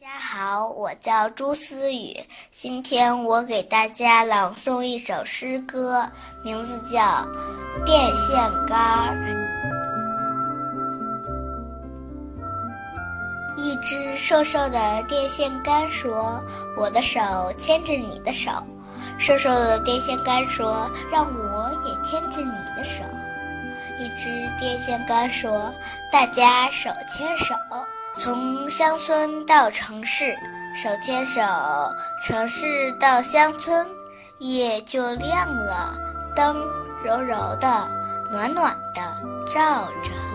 大家好，我叫朱思雨，今天我给大家朗诵一首诗歌，名字叫《电线杆儿》。一只瘦瘦的电线杆说：“我的手牵着你的手。”瘦瘦的电线杆说：“让我也牵着你的手。”一只电线杆说：“大家手牵手。”从乡村到城市，手牵手；城市到乡村，夜就亮了，灯柔柔的，暖暖的照着。